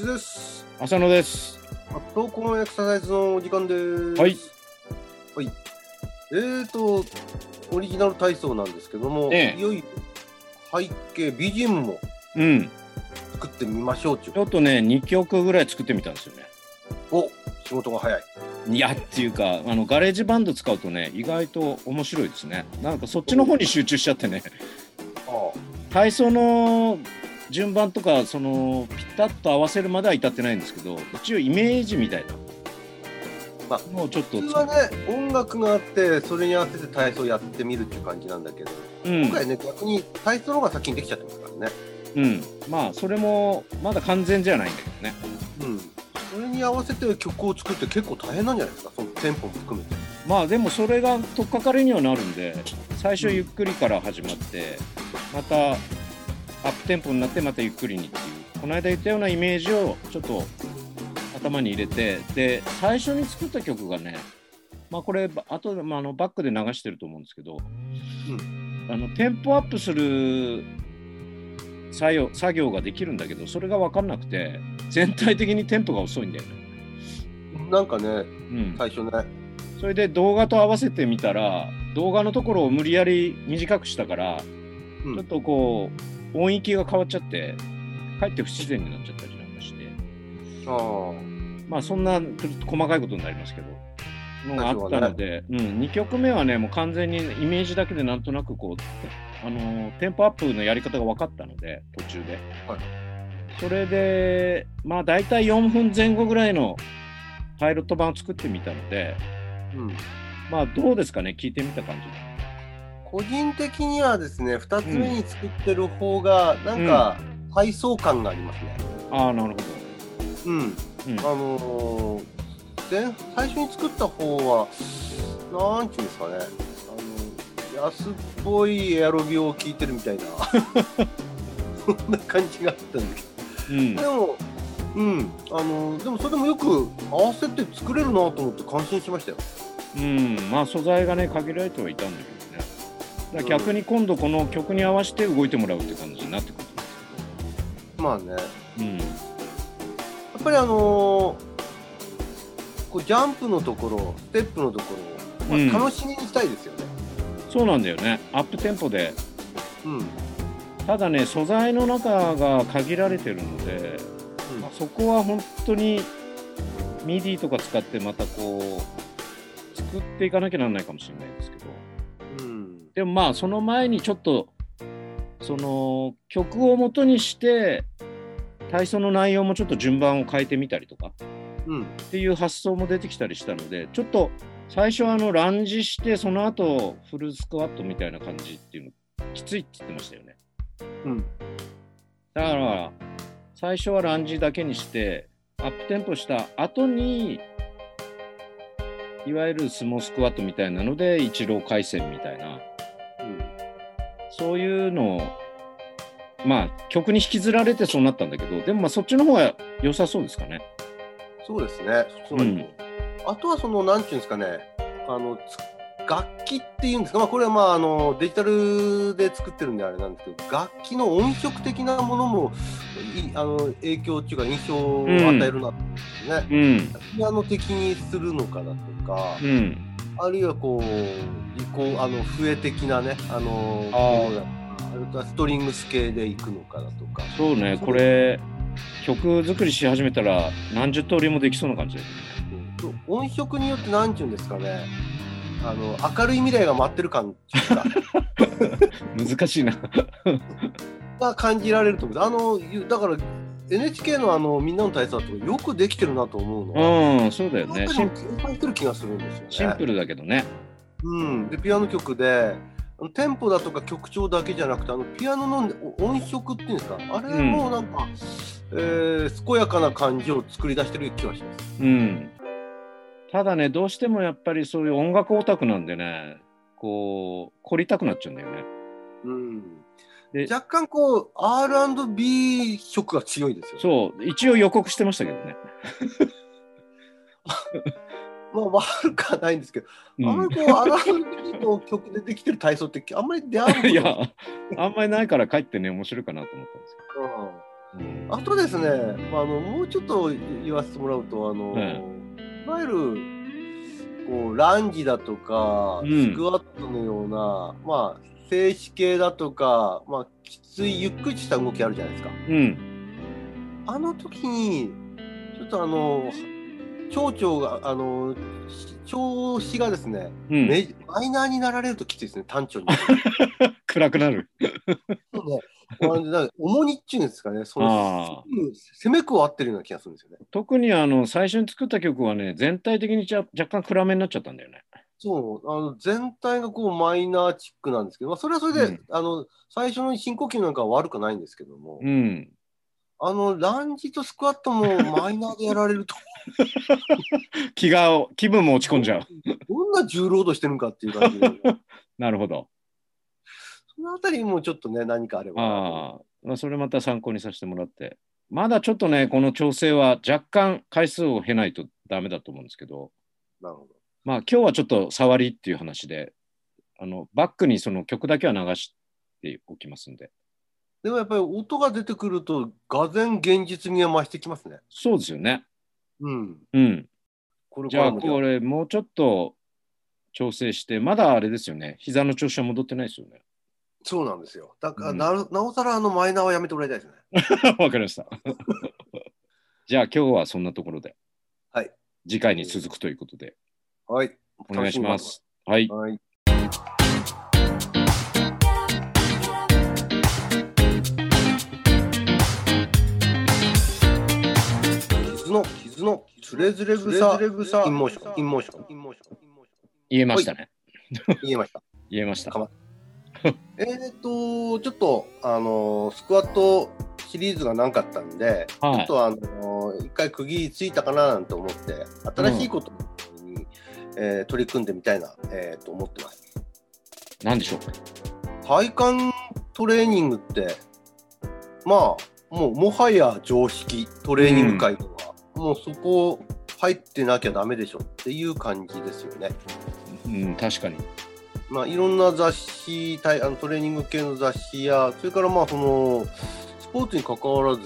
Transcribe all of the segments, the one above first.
kizuです。浅野です。投稿エクササイズのお時間です。はい。はい。えーと、オリジナル体操なんですけども、ええいよいよ背景、BGM もうん。作ってみましょううちょっとね、2曲ぐらい作ってみたんですよね。お仕事が早い。いやっていうか、あの GarageBand 使うとね、意外と面白いですね。なんかそっちの方に集中しちゃってね、あ体操の順番とか、そのピタッと合わせるまでは至ってないんですけど、一応イメージみたいな。まあもうちょっと普通はね、音楽があって、それに合わせて体操やってみるっていう感じなんだけど、うん今回ね、逆に体操の方が先にできちゃってますからね。うん、まあそれもまだ完全じゃないんだけどね。うん。それに合わせて曲を作って結構大変なんじゃないですか、そのテンポも含めて。まあでもそれが取っかかりにはなるんで最初ゆっくりから始まってまたアップテンポになってまたゆっくりにっていうこの間言ったようなイメージをちょっと頭に入れてで最初に作った曲がねまあこれあとで、まあ、あのバックで流してると思うんですけど、あのテンポアップする作業作業ができるんだけどそれが分かんなくて全体的にテンポが遅いんだよね。なんかね、うん、最初ね、それで動画と合わせてみたら動画のところを無理やり短くしたから、うん。ちょっとこう音域が変わっちゃってかえって不自然になっちゃったりなんかして。ああ。まあそんなちょっと細かいことになりますけど。のがあったので、うん、2曲目はねもう完全にイメージだけでなんとなくこうあのーテンポアップのやり方が分かったので途中で、はい。それでまあ大体4分前後ぐらいのパイロット版を作ってみたのでうん。まあどうですかね？聞いてみた感じ個人的にはですね、2つ目に作ってる方が、なんか、体操感がありますね。ああなるほうん。ど、うん。あのーで、最初に作った方は、なんちゅうんですかね、あの、安っぽいエアロビを聞いてるみたいな、そんな感じがあったんだけうん。ど、でも、うん、あのでもそれでもよく合わせて作れるなと思って感心しましたよ。うん、まあ素材がね限られてはいたんだけど。ねだ逆に今度この曲に合わせて動いてもらうって感じになってくるんですまあね、やけど、うん、っぱりあのーこうジャンプのところ、ステップのところを、うん。まあ、楽しみにしたいですよね。そうなんだよね。アップテンポで。うん。ただね素材の中が限られてるので、まあ、そこは本当に MIDI とか使ってまたこう作っていかなきゃなんないかもしれないんですけど。うん。でもまあその前にちょっとその曲を元にして体操の内容もちょっと順番を変えてみたりとかうん。っていう発想も出てきたりしたのでちょっと最初はあのランジしてその後フルスクワットみたいな感じっていうのきついって言ってましたよねうん。だから最初はランジだけにしてアップテンポした後にいわゆるスモースクワットみたいなので一郎回線みたいなそういうのをまあ曲に引きずられてそうなったんだけどでもまあそっちの方が良さそうですかね。そうですね。そうなんあとはその、なんていうんですかね、あの、つ楽器っていうんですか、まあ、これはまあ、あの、デジタルで作ってるんであれなんですけど、楽器の音色的なものも、いあの、影響っていうか印象を与えるなってね。うん。ピアノ的にするのかだとか、うんあるいはこう、リコあの、笛的なね、あの、あるいはストリングス系でいくのかだとか。そうねこれ曲作りし始めたら何十通りもできそうな感じだよね。音色によってなんていうんですかねあの明るい未来が待ってる感っていうか 難しいな。が感じられると思うあのゆだから NHK のあのみんなの体操とかよくできてるなと思うのは、うんそうだよねシンなんかでも計算してる気がするんですよね。シンプルだけどね。うん、でピアノ曲でテンポだとか曲調だけじゃなくてあのピアノの音色っていうんですか？あれもなんか、えー健やかな感じを作り出してる気がします。うん。ただね、どうしてもやっぱりそういう音楽オタクなんでね、こう、凝りたくなっちゃうんだよね。うんで若干こう R&B 色が強いですよね。そう、一応予告してましたけどね。まあ悪くはないんですけど、うんあんまりこう R&B の曲でできてる体操ってあんまり出会ういや、あんまりないから帰ってね、面白いかなと思ったんですうんけど。うんあとですね、まあ、あのもうちょっと言わせてもらうと、あのえいわゆるこうランジだとか、うんスクワットのような、まあ、静止系だとか、まあ、きついゆっくりした動きあるじゃないですか。うん。あの時に、ちょっとあの、蝶々が、あの、調子がですね、うん。メマイナーになられるときついですね、単調に。暗くなる。そうね重荷っていうんですかね、そあの攻めく合ってるような気がするんですよね。特にあの最初に作った曲はね、全体的にじゃ若干暗めになっちゃったんだよね。そう、あの全体がこうマイナーチックなんですけど、まあ、それはそれで、うんあの最初の深呼吸なんかは悪くないんですけども、うん。あのランジとスクワットもマイナーでやられると、気が、気分も落ち込んじゃう。どんな重労働してるのかっていう感じで、なるほど。そのあたりもちょっとね、何かあれば。ああ、まあ、それまた参考にさせてもらって。まだちょっとね、この調整は若干回数を経ないとダメだと思うんですけど、なるほど。まあ今日はちょっと触りっていう話で、あのバックにその曲だけは流しておきますんで。でもやっぱり音が出てくると、がぜん現実味が増してきますね。そうですよね。うん。うん。これじゃあこれもうちょっと調整して、まだあれですよね。膝の調子は戻ってないですよね。そうなんですよ。だからうんなおさらあのマイナーはやめてもらいたいですね。わかりました。じゃあ今日はそんなところで。はい。次回に続くということで、はい。お願いします。はい。はい。kizuの kizuの徒然草 in motion in motion in motion in motion 言えましたね。言えました。言えました。えーっとちょっとあのスクワットシリーズがなかったんで、ちょはい。っとあの一回区切りついたかななんて思って新しいことに、えー取り組んでみたいな、えーと思ってます。何でしょう？か。体幹トレーニングってまあもうもはや常識トレーニング界では、もうそこ入ってなきゃダメでしょっていう感じですよね。うん、確かに。まあ、いろんな雑誌体あのトレーニング系の雑誌やそれからまあそのスポーツに関わらず、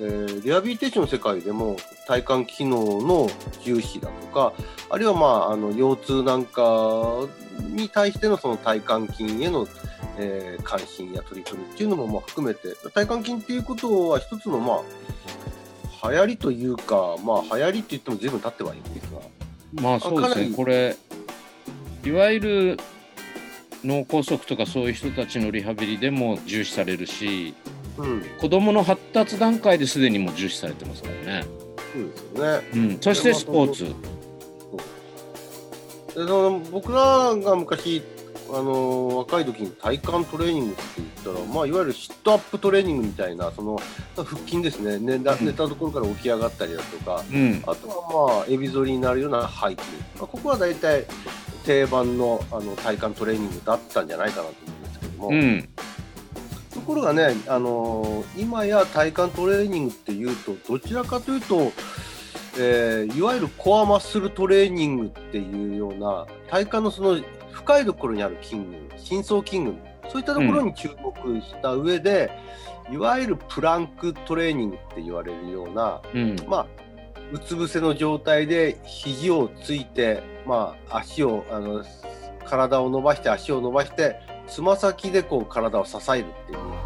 えーリハビリテーションの世界でも体幹機能の重視だとかあるいはまああの腰痛なんかに対してのその体幹筋への、えー関心や取り組みっていうのもまあ含めて体幹筋っていうことは一つのまあ流行りというかまあ流行りって言っても随分経ってはいるんですがまあそうですね。これ、いわゆる脳梗塞とかそういう人たちのリハビリでも重視されるし、うん。子どもの発達段階ですでにもう重視されてますからね。そうですよね。うん、そしてスポーツ。で僕らが昔あの若い時に体幹トレーニングって言ったら、まあ、いわゆるシットアップトレーニングみたいなその腹筋ですね。寝たうん。寝たところから起き上がったりだとか、うん、あとはまあエビ反りになるような背筋、まあ、ここは大体定番のあの体幹トレーニングだったんじゃないかなと思うんですけども、うん、ところがね、あのー今や体幹トレーニングっていうとどちらかというと、えーいわゆるコアマッスルトレーニングっていうような体幹のその深いところにある筋群深層筋群そういったところに注目した上で、いわゆるプランクトレーニングって言われるようなうん、まあうつ伏せの状態で肘をついて、まあ、足をあの体を伸ばして足を伸ばしてつま先でこう体を支えるっていう。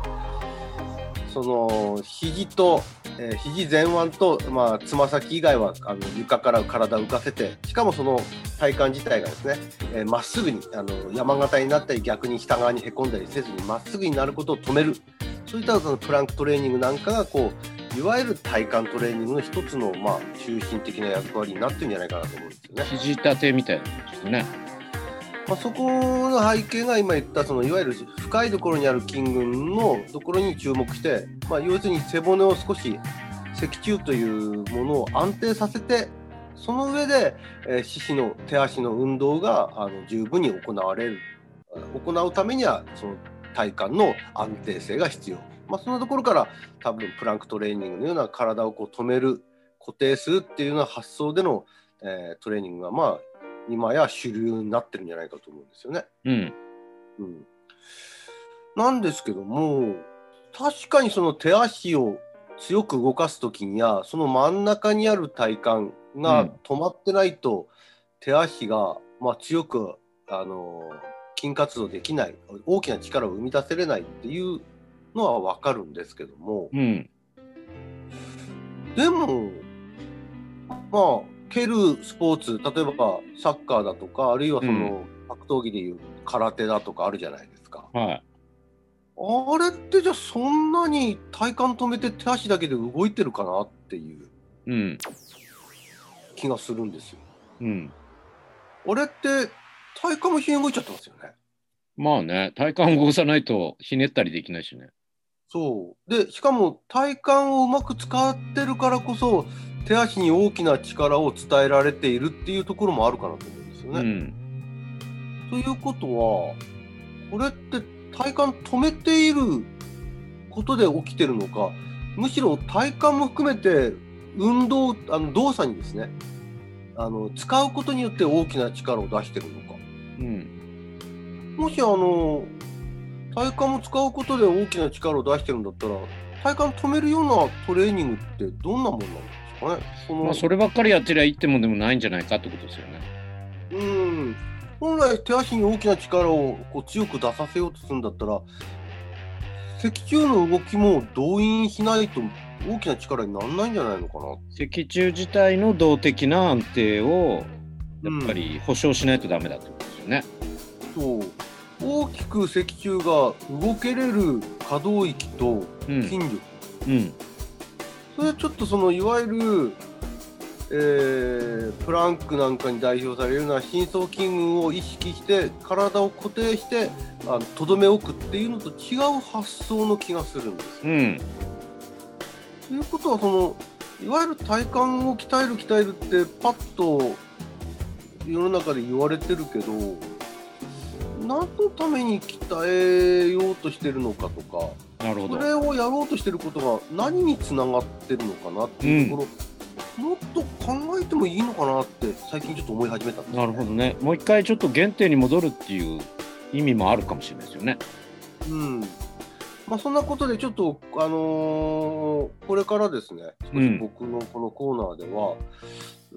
その肘と、えー肘前腕とまあつま先以外はあの床から体を浮かせてしかもその体幹自体がですねえーま、っすぐにあの山形になったり逆に下側にへこんだりせずにまっすぐになることを止める。そういったそのプランクトレーニングなんかがこういわゆる体幹トレーニングの一つの、まあ、中心的な役割になってるんじゃないかなと思うんですよね。肘立てみたいな感じですね。まあ、そこの背景が今言ったそのいわゆる深いところにある筋群のところに注目して、まあ、要するに背骨を少し脊柱というものを安定させてその上で、えー四肢の手足の運動があの十分に行われるあ行うためにはその体幹の安定性が必要。まあ、そのところから多分プランクトレーニングのような体をこう止める固定するっていうような発想での、えー、トレーニングがまあ今や主流になってるんじゃないかと思うんですよね。うん。うん、なんですけども確かにその手足を強く動かす時にはその真ん中にある体幹が止まってないと、手足が、まあ、強くあの筋活動できない大きな力を生み出せれないっていうのは分かるんですけどもうん。でもまあ蹴るスポーツ例えばサッカーだとかあるいはその格闘技でいう空手だとかあるじゃないですか。はい。あれってじゃあそんなに体幹止めて手足だけで動いてるかなっていううん。気がするんですよ。うん。あれって体幹もひね動いちゃってますよね。まあね、体幹を動かさないとひねったりできないしね。そう。で、しかも体幹をうまく使ってるからこそ手足に大きな力を伝えられているっていうところもあるかなと思うんですよね。うん。ということはこれって体幹止めていることで起きてるのかむしろ体幹も含めて運動あの動作にですねあの使うことによって大きな力を出してるのかうん。もしあの体幹も使うことで大きな力を出してるんだったら体幹止めるようなトレーニングってどんなもんなんですかね？そのまあ、そればっかりやってりゃいいってもんでもないんじゃないかってことですよね。うん。本来手足に大きな力をこう強く出させようとするんだったら脊柱の動きも動員しないと大きな力にならないんじゃないのかな？脊柱自体の動的な安定をやっぱり保証しないとダメだってことですよね。そう大きく脊柱が動けれる可動域とうん。筋力、うん。それはちょっとそのいわゆる、えープランクなんかに代表されるような深層筋群を意識して体を固定してとどめ置くっていうのと違う発想の気がするんです。うん。ということはそのいわゆる体幹を鍛える鍛えるってパッと世の中で言われてるけど何のために鍛えようとしてるのかとかなるほど。それをやろうとしてることが何につながってるのかなっていうところ、もっと考えてもいいのかなって最近ちょっと思い始めたんですなるほどね。もう一回ちょっと原点に戻るっていう意味もあるかもしれないですよね。うんまあ、そんなことでちょっと、あのーこれからですね少し僕のこのコーナーでは、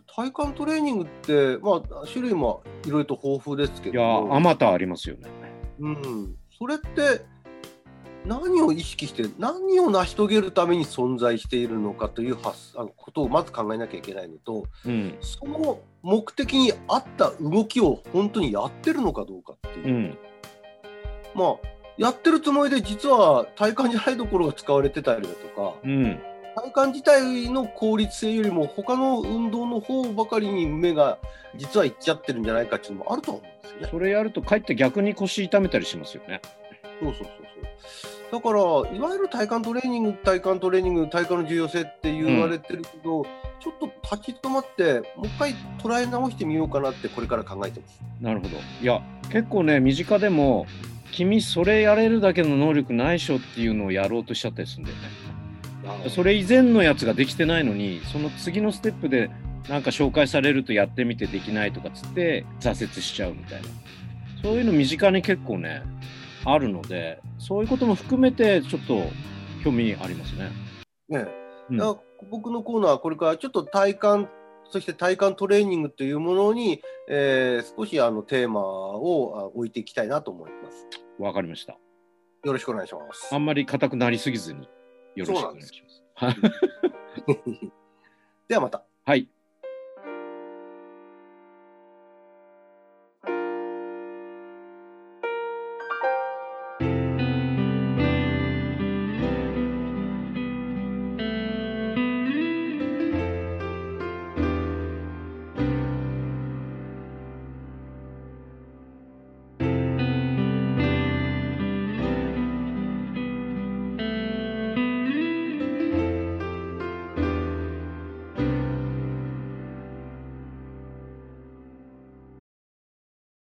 体幹トレーニングって、まあ、種類もいろいろと豊富ですけいやどもー、あまたありますよね。うん、それって何を意識して何を成し遂げるために存在しているのかという発あのことをまず考えなきゃいけないのとうん。その目的に合った動きを本当にやってるのかどうかっていうう、ん。まあやってるつもりで実は体幹じゃないところが使われてたりだとかうん。体幹自体の効率性よりも他の運動の方ばかりに目が実はいっちゃってるんじゃないかっていうのもあると思うんですよね。それやるとかえって逆に腰痛めたりしますよね。そうそうそうそう。だから、いわゆる体幹トレーニング、体幹トレーニング、体幹の重要性って言われてるけど、ちょっと立ち止まって、もう一回捉え直してみようかなって、これから考えてます。なるほど。いや、結構ね、身近でも、君それやれるだけの能力ないっしょっていうのをやろうとしちゃったりするんだよね。それ以前のやつができてないのに、その次のステップでなんか紹介されるとやってみてできないとかつって挫折しちゃうみたいな。そういうの身近に結構ね、あるので、そういうことも含めてちょっと興味ありますね。ねうん僕のコーナーはこれからちょっと体幹、そして体幹トレーニングというものに、えー少しあのテーマをあ置いていきたいなと思います。わかりました。よろしくお願いします。あんまり硬くなりすぎずによろしくお願いします。はい ではまた。はい。